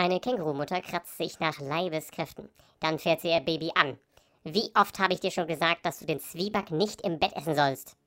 Eine Kängurumutter kratzt sich nach Leibeskräften. Dann fährt sie ihr Baby an. Wie oft habe ich dir schon gesagt, dass du den Zwieback nicht im Bett essen sollst?